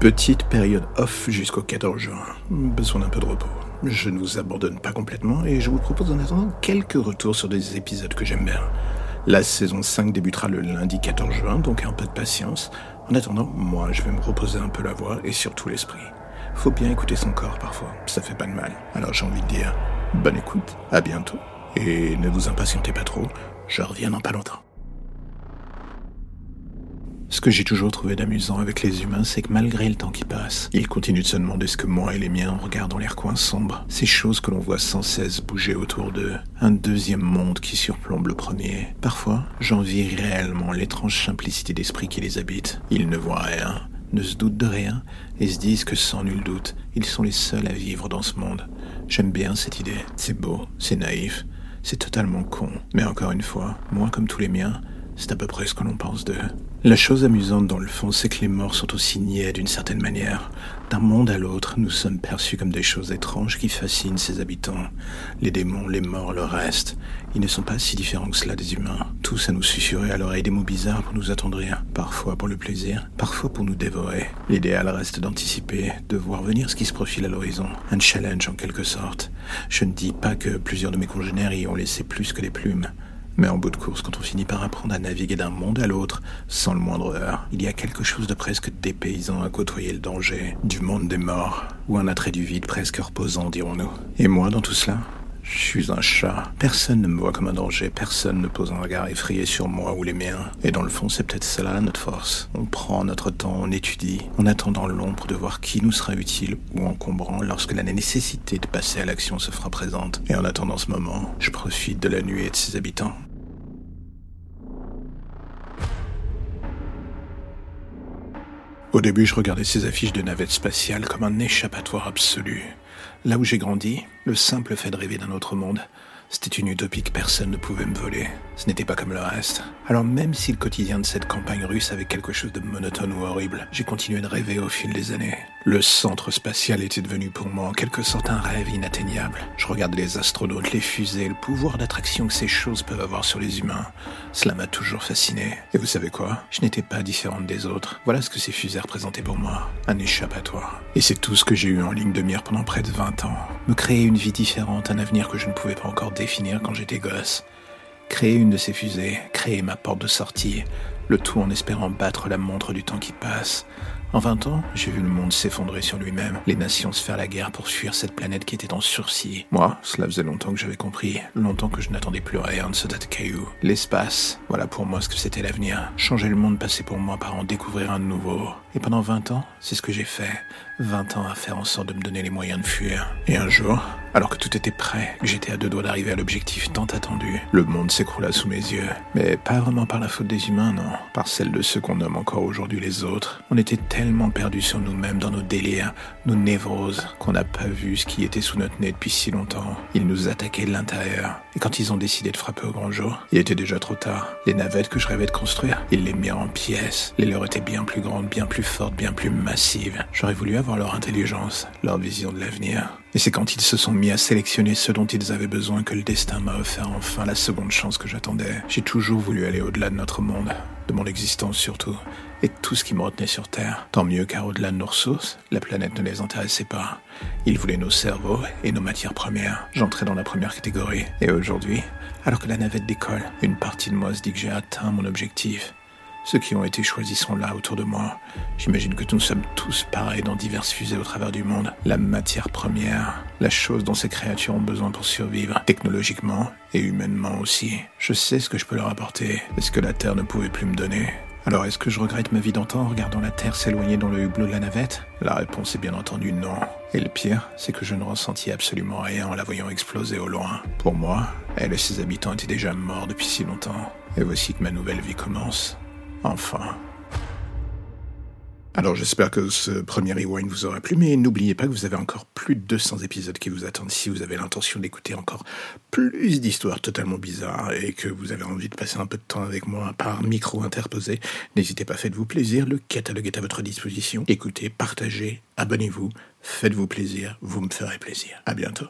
Petite période off jusqu'au 14 juin. Besoin d'un peu de repos. Je ne vous abandonne pas complètement et je vous propose en attendant quelques retours sur des épisodes que j'aime bien. La saison 5 débutera le lundi 14 juin, donc un peu de patience. En attendant, moi, je vais me reposer un peu la voix et surtout l'esprit. Faut bien écouter son corps parfois, ça fait pas de mal. Alors j'ai envie de dire, bonne écoute, à bientôt. Et ne vous impatientez pas trop, je reviens dans pas longtemps. Ce que j'ai toujours trouvé d'amusant avec les humains, c'est que malgré le temps qui passe, ils continuent de se demander ce que moi et les miens regardent dans les recoins sombres. Ces choses que l'on voit sans cesse bouger autour d'eux. Un deuxième monde qui surplombe le premier. Parfois, j'envie réellement l'étrange simplicité d'esprit qui les habite. Ils ne voient rien, ne se doutent de rien, et se disent que sans nul doute, ils sont les seuls à vivre dans ce monde. J'aime bien cette idée. C'est beau, c'est naïf, c'est totalement con. Mais encore une fois, moi comme tous les miens, c'est à peu près ce que l'on pense d'eux. La chose amusante dans le fond, c'est que les morts sont aussi niais d'une certaine manière. D'un monde à l'autre, nous sommes perçus comme des choses étranges qui fascinent ses habitants. Les démons, les morts, le reste. Ils ne sont pas si différents que cela des humains. Tous à nous susurrer à l'oreille des mots bizarres pour nous attendrir. Parfois pour le plaisir, parfois pour nous dévorer. L'idéal reste d'anticiper, de voir venir ce qui se profile à l'horizon. Un challenge en quelque sorte. Je ne dis pas que plusieurs de mes congénères y ont laissé plus que des plumes. Mais en bout de course, quand on finit par apprendre à naviguer d'un monde à l'autre, sans le moindre heure, il y a quelque chose de presque dépaysant à côtoyer le danger, du monde des morts, ou un attrait du vide presque reposant, dirons-nous. Et moi, dans tout cela, je suis un chat. Personne ne me voit comme un danger, personne ne pose un regard effrayé sur moi ou les miens. Et dans le fond, c'est peut-être cela notre force. On prend notre temps, on étudie, on attend dans l'ombre de voir qui nous sera utile ou encombrant lorsque la nécessité de passer à l'action se fera présente. Et en attendant ce moment, je profite de la nuit et de ses habitants. Au début, je regardais ces affiches de navettes spatiales comme un échappatoire absolu. Là où j'ai grandi, le simple fait de rêver d'un autre monde, c'était une utopie que personne ne pouvait me voler. Ce n'était pas comme le reste. Alors même si le quotidien de cette campagne russe avait quelque chose de monotone ou horrible, j'ai continué de rêver au fil des années. Le centre spatial était devenu pour moi en quelque sorte un rêve inatteignable. Je regardais les astronautes, les fusées, le pouvoir d'attraction que ces choses peuvent avoir sur les humains. Cela m'a toujours fasciné. Et vous savez quoi? Je n'étais pas différente des autres. Voilà ce que ces fusées représentaient pour moi. Un échappatoire. Et c'est tout ce que j'ai eu en ligne de mire pendant près de 20 ans. Me créer une vie différente, un avenir que je ne pouvais pas encore définir quand j'étais gosse. Créer une de ces fusées, créer ma porte de sortie, le tout en espérant battre la montre du temps qui passe. En 20 ans, j'ai vu le monde s'effondrer sur lui-même, les nations se faire la guerre pour fuir cette planète qui était en sursis. Moi, cela faisait longtemps que j'avais compris, longtemps que je n'attendais plus rien de ce tas de cailloux. L'espace, voilà pour moi ce que c'était l'avenir. Changer le monde passait pour moi par en découvrir un nouveau. Et pendant 20 ans, c'est ce que j'ai fait. 20 ans à faire en sorte de me donner les moyens de fuir. Et un jour, alors que tout était prêt, que j'étais à deux doigts d'arriver à l'objectif tant attendu, le monde s'écroula sous mes yeux. Mais pas vraiment par la faute des humains, non. Par celle de ceux qu'on nomme encore aujourd'hui les autres. On était perdus sur nous-mêmes dans nos délires, nos névroses, qu'on n'a pas vu ce qui était sous notre nez depuis si longtemps. Ils nous attaquaient de l'intérieur. Et quand ils ont décidé de frapper au grand jour, il était déjà trop tard. Les navettes que je rêvais de construire, ils les mirent en pièces. Les leurs étaient bien plus grandes, bien plus fortes, bien plus massives. J'aurais voulu avoir leur intelligence, leur vision de l'avenir. Et c'est quand ils se sont mis à sélectionner ce dont ils avaient besoin que le destin m'a offert enfin la seconde chance que j'attendais. J'ai toujours voulu aller au-delà de notre monde, de mon existence surtout, et tout ce qui me retenait sur Terre. Tant mieux car au-delà de nos ressources, la planète ne les intéressait pas. Ils voulaient nos cerveaux et nos matières premières. J'entrais dans la première catégorie. Et aujourd'hui, alors que la navette décolle, une partie de moi se dit que j'ai atteint mon objectif. Ceux qui ont été choisis sont là autour de moi. J'imagine que nous sommes tous pareils dans diverses fusées au travers du monde. La matière première, la chose dont ces créatures ont besoin pour survivre, technologiquement et humainement aussi. Je sais ce que je peux leur apporter, et ce que la Terre ne pouvait plus me donner. Alors est-ce que je regrette ma vie d'antan en regardant la Terre s'éloigner dans le hublot de la navette? La réponse est bien entendu non. Et le pire, c'est que je ne ressentis absolument rien en la voyant exploser au loin. Pour moi, elle et ses habitants étaient déjà morts depuis si longtemps. Et voici que ma nouvelle vie commence. Enfin. Alors j'espère que ce premier rewind vous aura plu, mais n'oubliez pas que vous avez encore plus de 200 épisodes qui vous attendent si vous avez l'intention d'écouter encore plus d'histoires totalement bizarres et que vous avez envie de passer un peu de temps avec moi par micro interposé. N'hésitez pas, faites-vous plaisir, le catalogue est à votre disposition. Écoutez, partagez, abonnez-vous, faites-vous plaisir, vous me ferez plaisir. À bientôt.